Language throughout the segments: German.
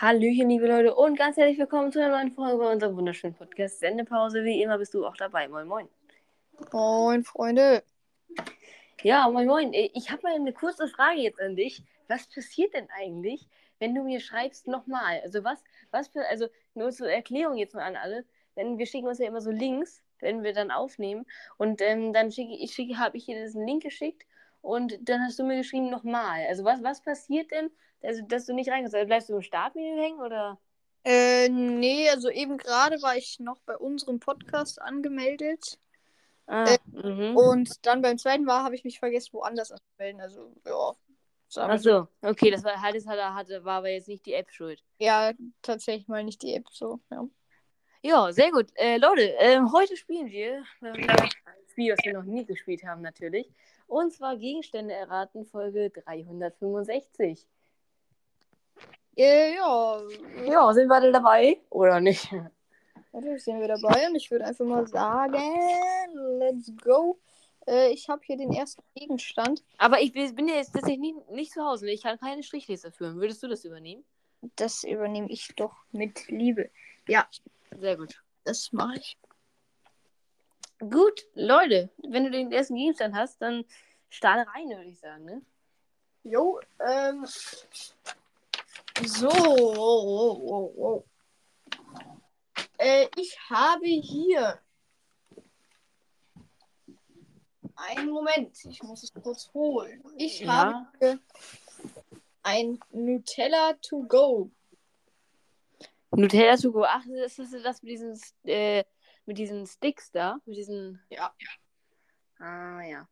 Hallöchen, liebe Leute, und ganz herzlich willkommen zu einer neuen Folge bei unserem wunderschönen Podcast Sendepause. Wie immer bist du auch dabei. Moin, moin. Moin, Freunde. Ja, moin, moin. Ich habe mal eine kurze Frage jetzt an dich. Was passiert denn eigentlich, wenn du mir schreibst nochmal? Also was, was für, also nur zur Erklärung jetzt mal an alle. Denn wir schicken uns ja immer so Links, wenn wir dann aufnehmen. Und ähm, dann schicke ich, schicke, habe ich dir diesen Link geschickt und dann hast du mir geschrieben nochmal. Also was, was passiert denn, also, dass du nicht reinkommst? Also bleibst du im Startmenü hängen oder? Äh, nee, also eben gerade war ich noch bei unserem Podcast angemeldet. Ah, Äh, mhm. Und dann beim zweiten Mal habe ich mich vergessen, woanders anzumelden. Also, ja. Ach so, okay, das war halt, das hatte, war aber jetzt nicht die App schuld. Ja, tatsächlich mal nicht die App so. Ja. Ja, sehr gut. Äh, Leute, ähm, heute spielen wir ein Spiel, das wir noch nie gespielt haben, natürlich. Und zwar Gegenstände erraten, Folge 365. Ja, Ja, sind wir alle dabei? Oder nicht? natürlich sind wir dabei und ich würde einfach mal sagen, let's go. Äh, ich habe hier den ersten Gegenstand. Aber ich bin ja jetzt tatsächlich nicht, nicht zu Hause. Ich kann keine Strichliste führen. Würdest du das übernehmen? Das übernehme ich doch mit Liebe. Ja, Sehr gut. das mache ich. Gut, Leute, wenn du den ersten Gegenstand hast, dann starte rein, würde ich sagen, ne? Jo, ähm. So. Äh, ich habe hier. Einen Moment, ich muss es kurz holen. Ich Ja. habe ein Nutella to go. Nutella to go. Ach, ist das das mit diesen, äh, mit diesen Sticks da? Mit diesen. Ja. Ah, ja.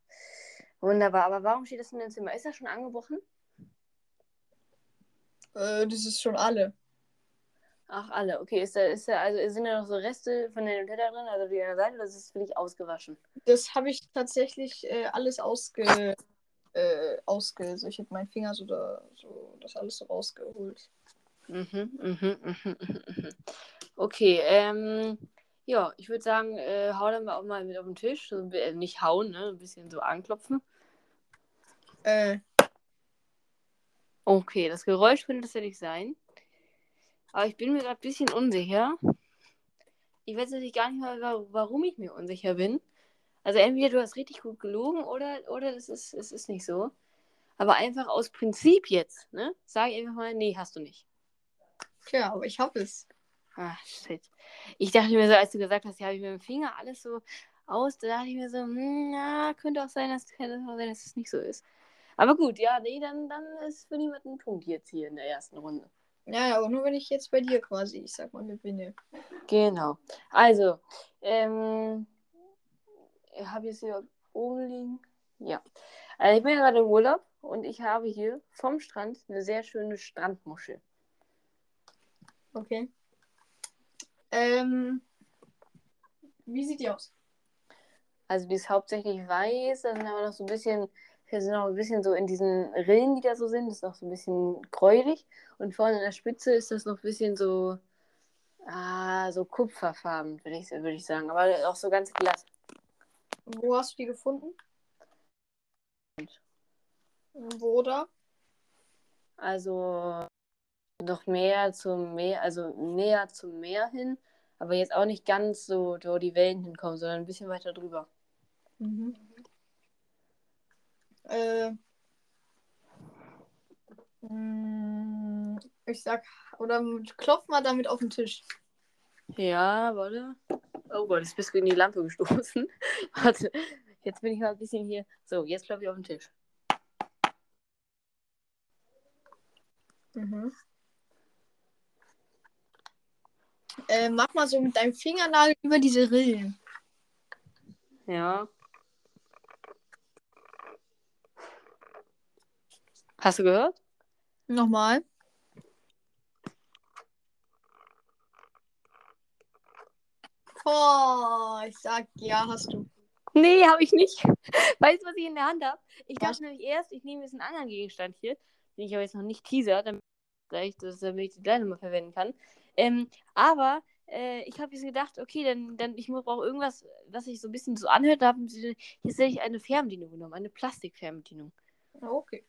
Wunderbar. Aber warum steht das in dem Zimmer? Ist das schon angebrochen? Äh, das ist schon alle. Ach, alle. Okay, ist da, ist da, also sind da noch so Reste von der Nutella drin, also die an der Seite, oder ist es für dich ausgewaschen? Das habe ich tatsächlich äh, alles ausge. Äh, ausge. So, ich habe meinen Finger so, da, so das alles so rausgeholt. Mhm, mhm, mhm, mhm, mhm. Okay, ähm, ja, ich würde sagen, äh, hau dann mal auch mal mit auf den Tisch. So, äh, nicht hauen, ne? Ein bisschen so anklopfen. Äh, Okay, das Geräusch könnte tatsächlich sein. Aber ich bin mir gerade ein bisschen unsicher. Ich weiß natürlich gar nicht mal, wa- warum ich mir unsicher bin. Also entweder du hast richtig gut gelogen oder, oder das ist, es ist nicht so. Aber einfach aus Prinzip jetzt, ne? Sag ich einfach mal, nee, hast du nicht. klar, aber ich habe es. Ah, shit. Ich dachte mir so, als du gesagt hast, ja, habe ich mit dem Finger alles so aus, da dachte ich mir so, hm, ja, könnte auch sein, dass, könnte auch sein, dass es nicht so ist. Aber gut, ja, nee, dann, dann ist für niemanden ein Punkt jetzt hier in der ersten Runde. Ja, aber nur wenn ich jetzt bei dir quasi, ich sag mal, gewinne. Genau. Also, ähm, ich habe jetzt hier oben liegen. Ja. Also ich bin ja gerade im Urlaub und ich habe hier vom Strand eine sehr schöne Strandmuschel. Okay. Ähm, wie sieht die aus? Also die ist hauptsächlich weiß, da sind aber noch so ein bisschen, wir sind noch ein bisschen so in diesen Rillen, die da so sind, ist noch so ein bisschen gräulich. Und vorne an der Spitze ist das noch ein bisschen so, ah, so kupferfarben, würde ich, würde ich sagen. Aber auch so ganz glatt. Wo hast du die gefunden? Wo da? Also noch mehr zum Meer, also näher zum Meer hin, aber jetzt auch nicht ganz so, wo die Wellen hinkommen, sondern ein bisschen weiter drüber. Mhm. Äh, mh, ich sag, oder klopf mal damit auf den Tisch. Ja, warte. Oh Gott, jetzt bist du in die Lampe gestoßen. warte, jetzt bin ich mal ein bisschen hier. So, jetzt klopfe ich auf den Tisch. Mhm. Äh, mach mal so mit deinem Fingernagel über diese Rillen. Ja. Hast du gehört? Nochmal. Oh, ich sag, ja, hast du. Nee, habe ich nicht. Weißt du, was ich in der Hand habe? Ich dachte nämlich erst, ich nehme jetzt einen anderen Gegenstand hier, den ich aber jetzt noch nicht teaser, damit, vielleicht, dass, damit ich die kleine mal verwenden kann. Ähm, aber äh, ich habe jetzt gedacht, okay, dann, dann ich brauche irgendwas, was sich so ein bisschen so anhört. Da haben sie, hier sehe ich eine Fernbedienung genommen, eine Plastikfernbedienung. Okay.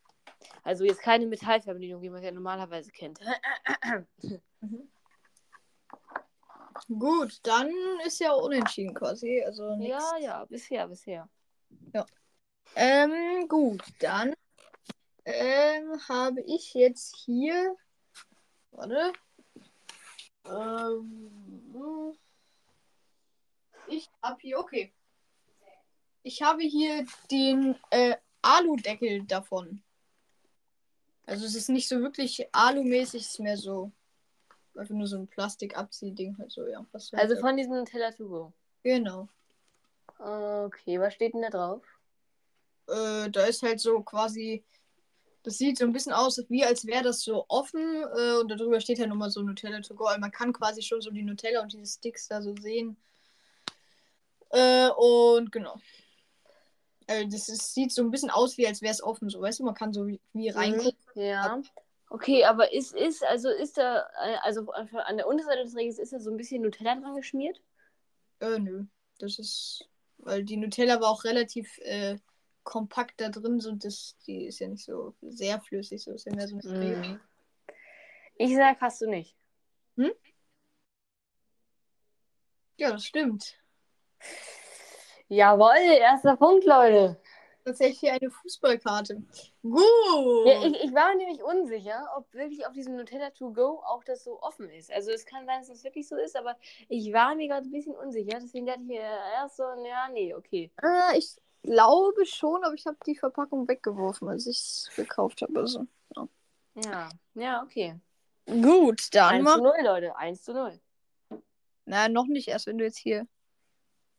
Also jetzt keine Metallverbindung, wie man ja normalerweise kennt. Gut, dann ist ja unentschieden quasi. Also nix. ja, ja, bisher, bisher. Ähm, gut, dann ähm, habe ich jetzt hier. Warte. Ähm, ich habe hier, okay. Ich habe hier den äh, Aludeckel davon. Also es ist nicht so wirklich alumäßig, es ist mehr so einfach nur so ein Plastikabziehding halt so, ja. Also halt- von diesem Nutella to go. genau. Okay, was steht denn da drauf? äh, da ist halt so quasi, das sieht so ein bisschen aus, wie als wäre das so offen äh, und darüber steht ja nochmal so Nutella to go. Also man kann quasi schon so die Nutella und diese Sticks da so sehen. Äh, und genau. Äh, das ist, sieht so ein bisschen aus, wie als wäre es offen, so weißt du, man kann so wie, wie reingucken. Ja. Okay, aber ist, ist, also ist da, äh, also an der Unterseite des Regels ist da so ein bisschen Nutella dran geschmiert? Äh, nö. Das ist, weil die Nutella war auch relativ äh, kompakt da drin, so das, die ist ja nicht so sehr flüssig, so ist ja mehr so Creme. Mhm. Ich sag, hast du nicht. Ja, das stimmt. Jawohl, erster Punkt, Leute. tatsächlich eine Fußballkarte. Gut. Ja, ich, ich war mir nämlich unsicher, ob wirklich auf diesem Nutella to go auch das so offen ist. Also es kann sein, dass das wirklich so ist, aber ich war mir gerade ein bisschen unsicher. Deswegen dachte ich mir erst so, ja, nee, okay. Äh, ich glaube schon, aber ich habe die Verpackung weggeworfen, als ich es gekauft habe. Also. Ja, ja, okay. Gut, dann 1 mach. zu 0, Leute, 1 zu 0. Na, noch nicht erst, wenn du jetzt hier.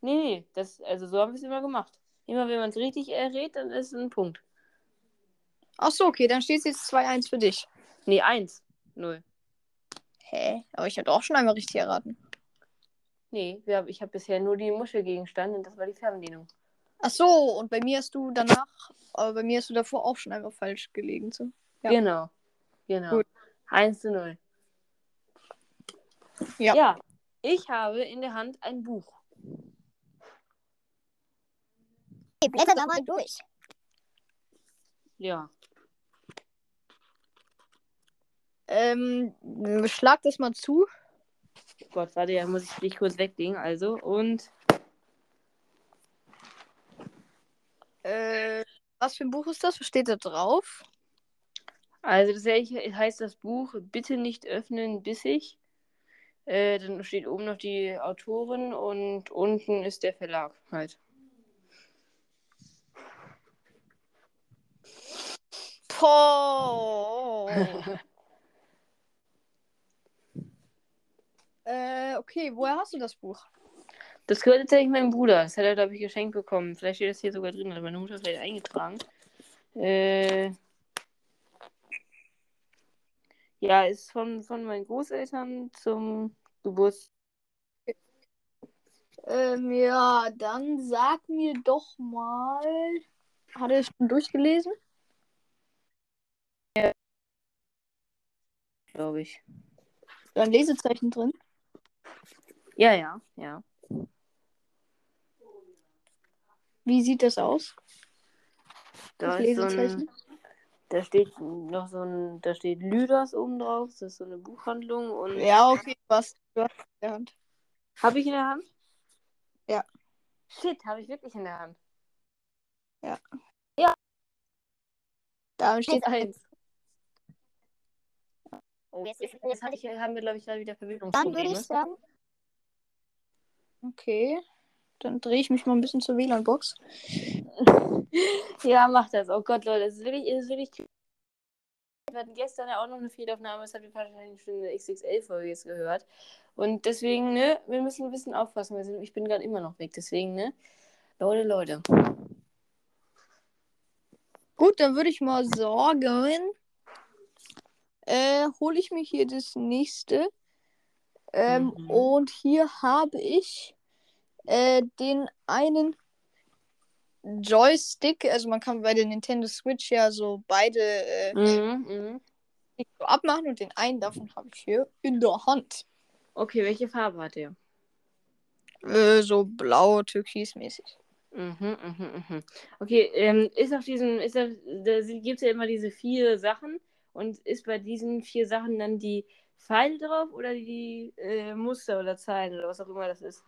Nee, nee, das, also so haben wir es immer gemacht. Immer wenn man es richtig errät, dann ist es ein Punkt. Ach so, okay, dann steht es jetzt 2-1 für dich. Nee, 1. 0. Hä? Aber ich hatte auch schon einmal richtig erraten. Nee, wir ich habe bisher nur die Muschelgegenstand und das war die Fernbedienung. Ach so, und bei mir hast du danach, aber bei mir hast du davor auch schon einmal falsch gelegen. So. Ja. Genau. Genau. Gut. 1 zu 0. Ja. Ja, ich habe in der Hand ein Buch. Blätter da mal durch. Ja. Ähm, schlag das mal zu. Gott, warte, ja, muss ich dich kurz weglegen. Also, und Äh, was für ein Buch ist das? Was steht da drauf? also das heißt das Buch Bitte nicht öffnen, bis ich. Äh, dann steht oben noch die Autorin und unten ist der Verlag halt. Boah. äh, okay, woher hast du das Buch? Das gehört tatsächlich meinem Bruder. Das hat er, glaube ich, geschenkt bekommen. Vielleicht steht das hier sogar drin, hat meine Mutter vielleicht eingetragen. Äh, ja, ist von, von meinen Großeltern zum Geburtstag. Ähm, ja, dann sag mir doch mal. Hat er es schon durchgelesen? Glaube ich. Da ein Lesezeichen drin. Ja, ja, ja. Wie sieht das aus? Da das ist so ein, da steht noch so ein, da steht Lüders oben drauf. Das ist so eine Buchhandlung und Ja, okay, was? Du hast in der Hand. habe ich in der Hand? Ja. Shit, habe ich wirklich in der Hand. Da steht eins. Oh, jetzt, jetzt, jetzt ich, haben wir, glaube ich, gerade wieder Dann würde ich sagen, Okay. Dann drehe ich mich mal ein bisschen zur WLAN-Box. Ja, mach das. Oh Gott, Leute, es ist wirklich, es ist wirklich. Wir hatten gestern ja auch noch eine Fehlaufnahme, das habt ihr wahrscheinlich schon in der XXL-Folge jetzt gehört. Und deswegen, ne, wir müssen ein bisschen aufpassen. Wir sind, ich bin gerade immer noch weg, deswegen, ne. Leute, Leute. Gut, dann würde ich mal sagen, äh, hole ich mir hier das nächste. Ähm, Mhm. Und hier habe ich äh, den einen Joystick. Also man kann bei der Nintendo Switch ja so beide äh, Mhm, mhm. so abmachen und den einen davon habe ich hier in der Hand. Okay, welche Farbe hat der? Äh, so blau, türkismäßig. Mhm, mhm, mhm. Okay, ähm, ist auf diesem, ist auf, da gibt es ja immer diese vier Sachen und ist bei diesen vier Sachen dann die Pfeile drauf oder die äh, Muster oder Zeilen oder was auch immer das ist?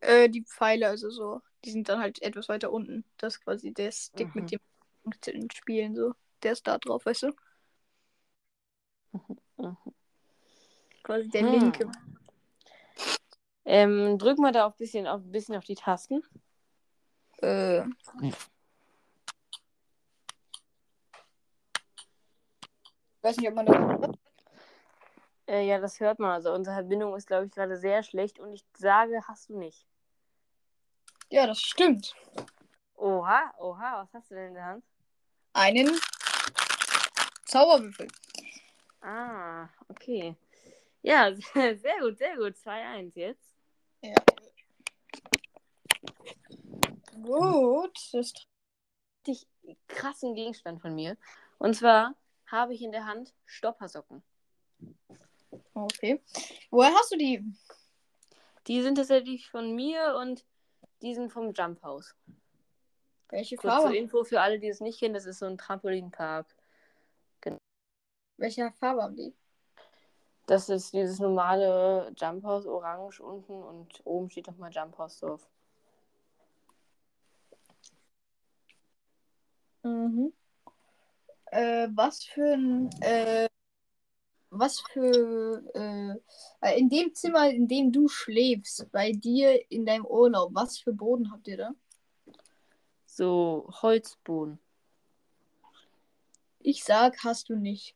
Äh, die Pfeile, also so, die sind dann halt etwas weiter unten. Das ist quasi der Stick Mhm. mit dem Punkten spielen, so. Der ist da drauf, weißt du? Mhm. Quasi der Hm. linke. Ähm, drück mal da auch ein bisschen auf, ein bisschen auf die Tasten. Äh. Ich weiß nicht, ob man das. Äh, ja, das hört man. Also unsere Verbindung ist, glaube ich, gerade sehr schlecht und ich sage, hast du nicht. Ja, das stimmt. Oha, oha, was hast du denn in der Hand? Einen Zauberwürfel. Ah, okay. Ja, sehr, sehr gut, sehr gut. 2-1 jetzt. Ja. Gut. Das ist Richtig krassen Gegenstand von mir. Und zwar habe ich in der Hand Stoppersocken. okay. Woher hast du die? Die sind tatsächlich von mir und die sind vom Jump House. Welche Kurz zur Farbe? Info für alle, die es nicht kennen, das ist so ein Trampolinpark. Welche Farbe haben die? Das ist dieses normale Jump House, orange unten und oben steht nochmal Jump House drauf. Mhm. Äh, was für ein, äh, was für, äh, äh, in dem Zimmer, in dem du schläfst, bei dir in deinem Urlaub, was für Boden habt ihr da? So Holzboden. Ich sag, hast du nicht.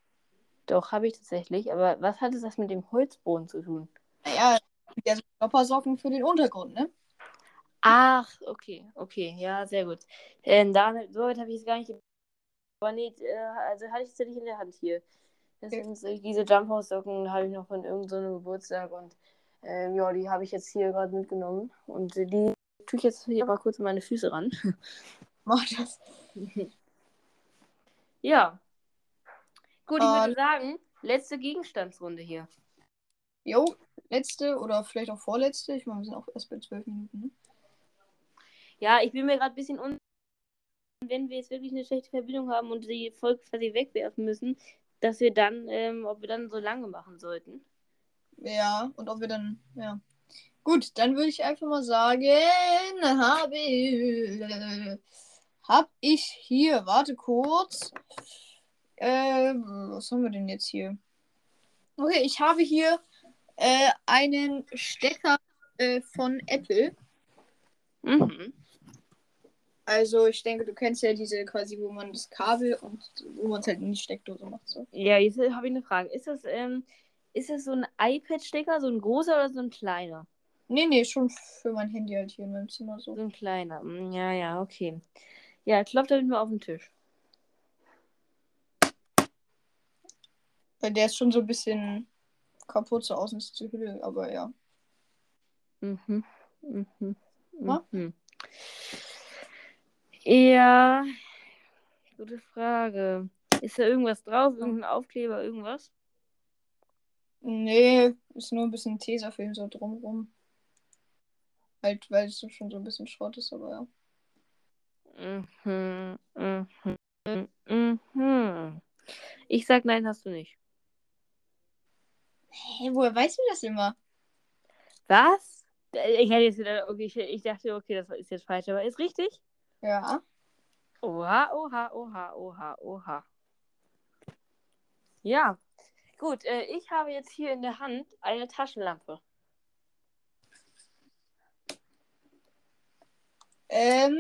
Doch, habe ich tatsächlich. Aber was hat es das mit dem Holzboden zu tun? Naja, ja, so Stoppersocken für den Untergrund, ne? Ach, okay, okay, ja, sehr gut. Ähm, da, so weit habe ich es gar nicht. Aber nee, äh, also hatte ich es tatsächlich in der Hand hier. Das sind so, diese Jump House Socken, habe ich noch von irgendeinem so Geburtstag und ähm, ja, die habe ich jetzt hier gerade mitgenommen und die tue ich jetzt hier mal kurz an meine Füße ran. Mach das. ja. Gut, ich Ähm. würde sagen, letzte Gegenstandsrunde hier. Jo, letzte oder vielleicht auch vorletzte. Ich meine, wir sind auch erst bei zwölf Minuten, ne? Ja, ich bin mir gerade ein bisschen un. Wenn wir jetzt wirklich eine schlechte Verbindung haben und die Folge quasi wegwerfen müssen, dass wir dann, ähm, ob wir dann so lange machen sollten. Ja, und ob wir dann, ja. Gut, dann würde ich einfach mal sagen, habe ich, hab ich hier, warte kurz. Äh, was haben wir denn jetzt hier? Okay, ich habe hier äh, einen Stecker äh, von Apple. Mhm. Also ich denke, du kennst ja diese quasi, wo man das Kabel und wo man es halt in die Steckdose macht. So. Ja, jetzt habe ich eine Frage. Ist das, ähm, ist das so ein iPad-Stecker, so ein großer oder so ein kleiner? Nee, nee, schon für mein Handy halt hier in meinem Zimmer so. So ein kleiner. Mm, Ja, ja, okay. Ja, klopft damit mal auf den Tisch. Weil der ist schon so ein bisschen kaputt, so außen ist die Hülle, aber ja. Mhm. Mhm. Mhm. Ja, gute Frage. Ist da irgendwas drauf? Irgendein Aufkleber, irgendwas? Nee, ist nur ein bisschen Tesafilm so drumrum. Halt, weil es schon so ein bisschen Schrott ist, aber ja. Mhm. Mhm. Mhm. Ich sag nein, hast du nicht. Hä, woher weißt du das immer? Was? Äh, Ich hätte jetzt wieder, okay, ich, ich dachte, okay, das ist jetzt falsch, aber ist richtig? Ja. Oha, oha, oha, oha, oha. Ja, gut, äh, ich habe jetzt hier in der Hand eine Taschenlampe. Ähm,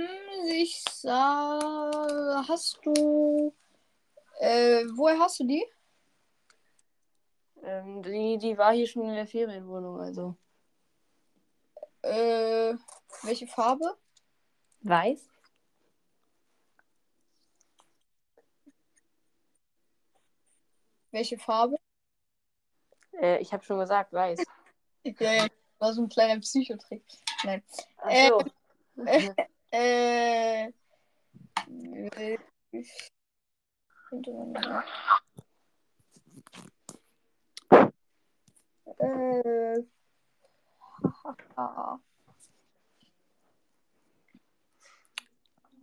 ich sag, hast du, äh, woher hast du die? Ähm, die, die war hier schon in der Ferienwohnung, also. Äh, welche Farbe? Weiß? Welche Farbe? Äh, ich habe schon gesagt, weiß. Ja, ja, war so ein kleiner Psychotrick. Nein. Ach so. Äh, äh, könnte man ja. Äh, hahaha.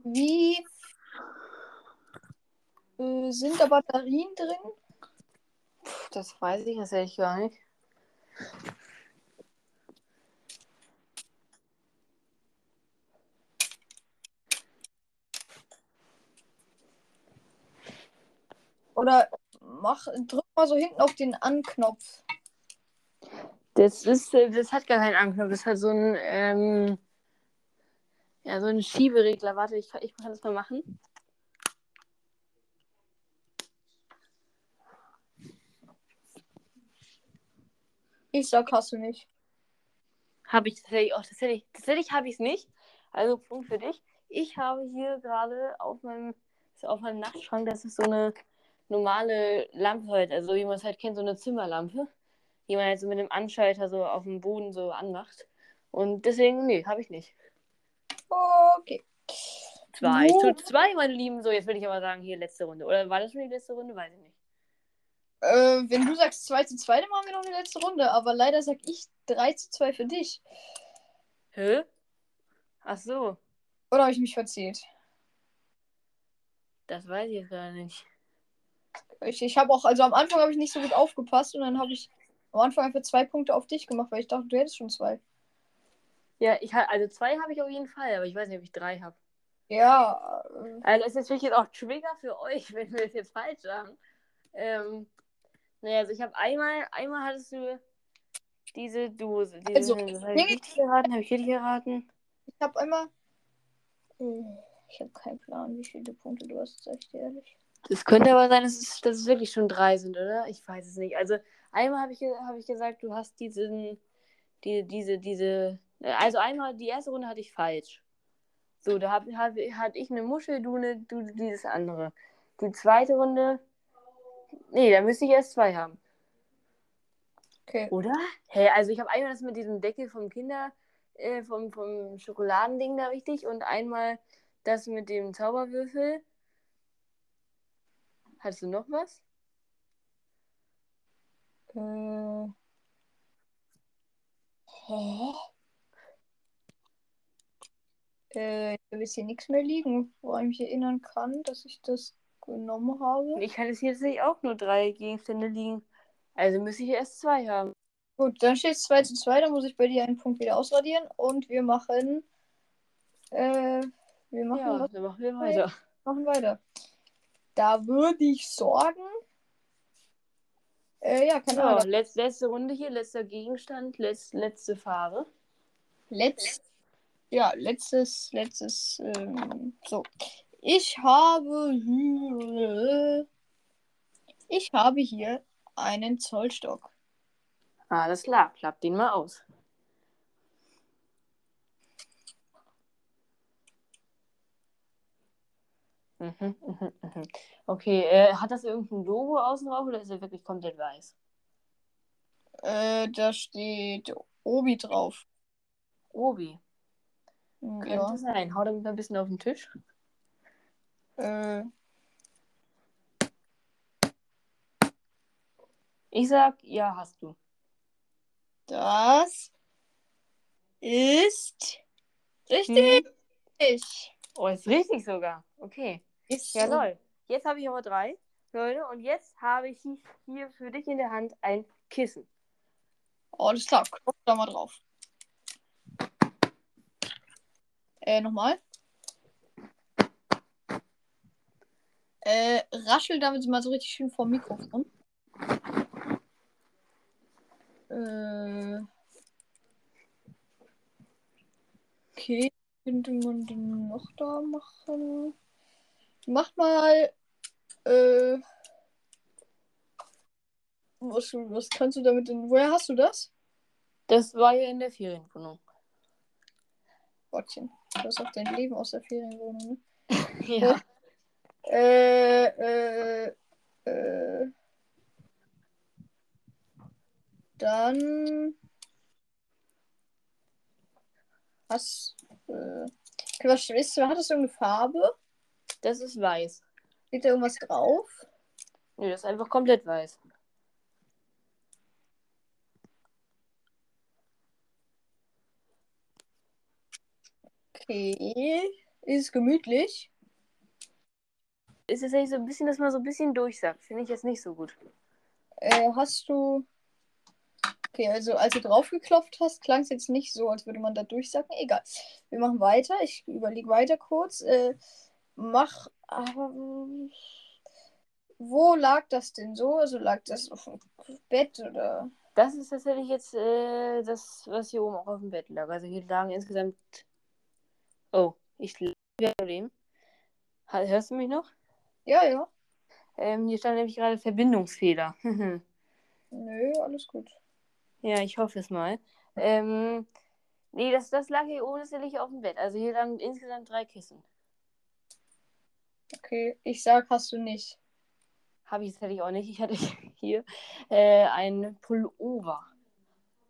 Wie sind da Batterien drin? Das weiß ich jetzt ehrlich gar nicht. Oder mach, drück mal so hinten auf den Anknopf. Das ist, äh, das hat gar keinen Anknopf. Das hat so ein, ähm, ja, so einen Schieberegler. Warte, ich, ich kann das mal machen. Ich sag, hast du nicht. Habe ich tatsächlich auch. Tatsächlich, tatsächlich habe ich es nicht. Also Punkt für dich. Ich habe hier gerade auf meinem, auf meinem Nachtschrank, das ist so eine normale Lampe halt, also wie man es halt kennt, so eine Zimmerlampe, die man halt so mit dem Anschalter so auf dem Boden so anmacht. Und deswegen, nee, habe ich nicht. Okay. Zwei zu zwei, meine Lieben. So, jetzt will ich aber sagen, hier letzte Runde. Oder war das schon die letzte Runde? Weiß ich nicht. Äh, wenn du sagst 2 zu 2, dann machen wir noch eine letzte Runde. Aber leider sag ich 3 zu 2 für dich. Hä? Ach so, Oder habe ich mich verzählt? das weiß ich jetzt gar nicht. Ich, ich habe auch, also am Anfang habe ich nicht so gut aufgepasst und dann habe ich am Anfang einfach zwei Punkte auf dich gemacht, weil ich dachte, du hättest schon zwei. Ja, ich also zwei habe ich auf jeden Fall, aber ich weiß nicht, ob ich drei habe. Ja, äh, Also ist natürlich jetzt auch Trigger für euch, wenn wir das jetzt falsch sagen. Ähm, naja, also ich habe einmal, einmal hattest du diese Dose. Diese, Also, das habe ich richtig geraten, habe ich richtig geraten. ich habe einmal. Äh, Ich habe keinen Plan, wie viele Punkte du hast, sag ich dir ehrlich. Das könnte aber sein, dass es, dass es wirklich schon drei sind, oder? Ich weiß es nicht. Also einmal habe ich, habe ich gesagt, du hast diesen, die, diese, diese, äh, also einmal die erste Runde hatte ich falsch. So, da hab, hab, hatte ich eine Muschel, du, eine, du dieses andere. Die zweite Runde, nee, da müsste ich erst zwei haben. Okay. Oder? Hä, also ich habe einmal das mit diesem Deckel vom Kinder, äh, vom, vom Schokoladending da richtig und einmal das mit dem Zauberwürfel. Hattest du noch was? Äh. Hä? Äh, ich habe jetzt hier nichts mehr liegen, woran ich mich erinnern kann, dass ich das genommen habe. Ich hatte hier tatsächlich auch nur drei Gegenstände liegen. Also müsste ich erst zwei haben. Gut, dann steht es 2 zu 2, dann muss ich bei dir einen Punkt wieder ausradieren und wir machen. Äh, wir machen, Ja, dann machen wir weiter. machen weiter. Da würde ich sorgen. Äh, ja, keine Ja, Ahnung. letz, letzte Runde hier, letzter Gegenstand, letz, letzte Farbe. Letz, ja, letztes, letztes, ähm, so. Ich habe hier, ich habe hier einen Zollstock. Alles klar, klappt den mal aus. Mhm, mhm, mhm. Okay, äh, hat das irgendein Logo außen drauf oder ist er wirklich komplett weiß? Äh, da steht Obi drauf. Obi. Könnte Ja. sein. Hau damit mal ein bisschen auf den Tisch. Äh, Ich sag, ja, hast du. das ist richtig. Hm. Oh, ist richtig sogar. Okay. Ist Ja, lol. Jetzt habe ich aber drei, Leute. Und jetzt habe ich hier für dich in der Hand ein Kissen. Oh, alles klar. Guck da mal drauf. Äh, nochmal. Äh, raschel damit mal so richtig schön vom Mikrofon. Äh. Okay, könnte man denn noch da machen? Mach mal. Äh. Was, was kannst du damit denn? Woher hast du das? Das war ja in der Ferienwohnung. Gottchen. Du hast auch dein Leben aus der Ferienwohnung, ne? Ja. Äh, äh, äh. Dann. Äh, okay, was ist, hat das irgendeine Farbe? Das ist weiß. Steht da irgendwas drauf? Nee, das ist einfach komplett weiß. Okay. Ist es gemütlich? Ist tatsächlich so ein bisschen, dass man so ein bisschen durchsagt. Finde ich jetzt nicht so gut. Äh, hast du. Okay, also als du draufgeklopft hast, klang es jetzt nicht so, als würde man da durchsagen. Egal. Wir machen weiter. Ich überlege weiter kurz. Äh, mach. Aber. Wo lag das denn so? Also lag das auf dem Bett oder. Das ist tatsächlich jetzt äh, das, was hier oben auch auf dem Bett lag. Also hier lagen insgesamt. Oh, ich dem. Ha- Hörst du mich noch? Ja, ja. Ähm, hier stand nämlich gerade Verbindungsfehler. Nö, alles gut. ja, ich hoffe es mal. Ähm, nee, das, das lag hier oben tatsächlich auf dem Bett. Also hier lagen insgesamt drei Kissen. Okay, ich sag, hast du nicht. Habe ich tatsächlich auch nicht. Ich hatte hier äh, ein Pullover.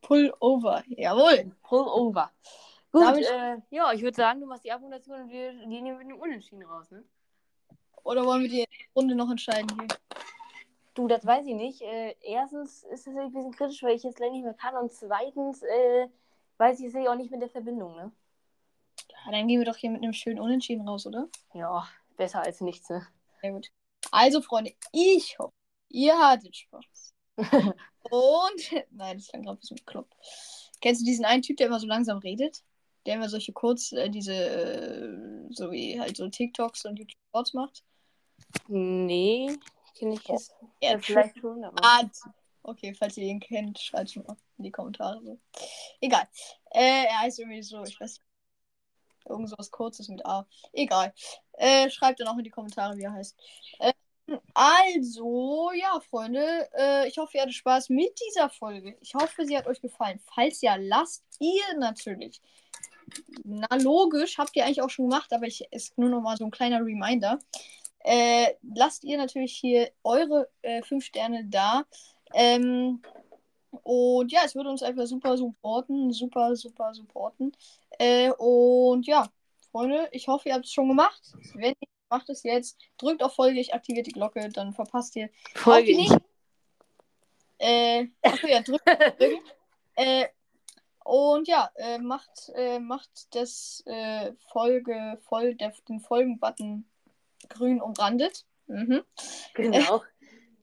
Pullover. Jawohl. Pullover. Gut, Damit- äh, ja, ich würde sagen, du machst die Abmoderation und wir gehen hier mit einem Unentschieden raus, ne? Oder wollen wir die Runde noch entscheiden hier? Du, das weiß ich nicht. Äh, erstens ist das ein bisschen kritisch, weil ich jetzt gleich nicht mehr kann. Und zweitens äh, weiß ich es auch nicht mit der Verbindung, ne? Ja, dann gehen wir doch hier mit einem schönen Unentschieden raus, oder? Ja, besser als nichts, ne? Sehr gut. Also, Freunde, ich hoffe, ihr hattet Spaß. Und, nein, das klang gerade ein bisschen bekloppt. Kennst du diesen einen Typ, der immer so langsam redet? Der immer solche kurz, äh, diese, äh, so wie halt so TikToks und YouTube Shorts macht? Nee, kenne ich jetzt Ja, ja, vielleicht schon, aber. Art. Okay, falls ihr ihn kennt, schreibt es mal in die Kommentare. Egal. Äh, er heißt irgendwie so, ich weiß nicht. Irgend so was Kurzes mit A. Egal. Äh, schreibt dann auch in die Kommentare, wie er heißt. Äh, also, ja, Freunde, äh, ich hoffe, ihr hattet Spaß mit dieser Folge. Ich hoffe, sie hat euch gefallen. Falls ja, lasst ihr natürlich. Na, logisch, habt ihr eigentlich auch schon gemacht, aber ich ist nur noch mal so ein kleiner Reminder. Äh, lasst ihr natürlich hier eure äh, fünf Sterne da. Ähm, und ja, es würde uns einfach super supporten. Super, super supporten. Äh, und ja, Freunde, ich hoffe, ihr habt es schon gemacht. Wenn nicht, macht es jetzt. Drückt auf Folge, ich aktiviert die Glocke, dann verpasst ihr Folge ich. nicht. Äh, achso, ja, drückt auf Folge. äh, und ja, äh, macht, äh, macht das äh, Folge voll, der, den Folgen-Button grün umrandet. Mhm. Genau.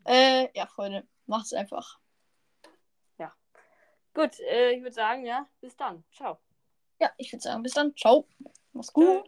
Äh, ja, Freunde, macht's einfach. Gut, äh, ich würde sagen, ja, bis dann. Ciao. Ja, ich würde sagen, bis dann. Ciao. Mach's gut. Ciao.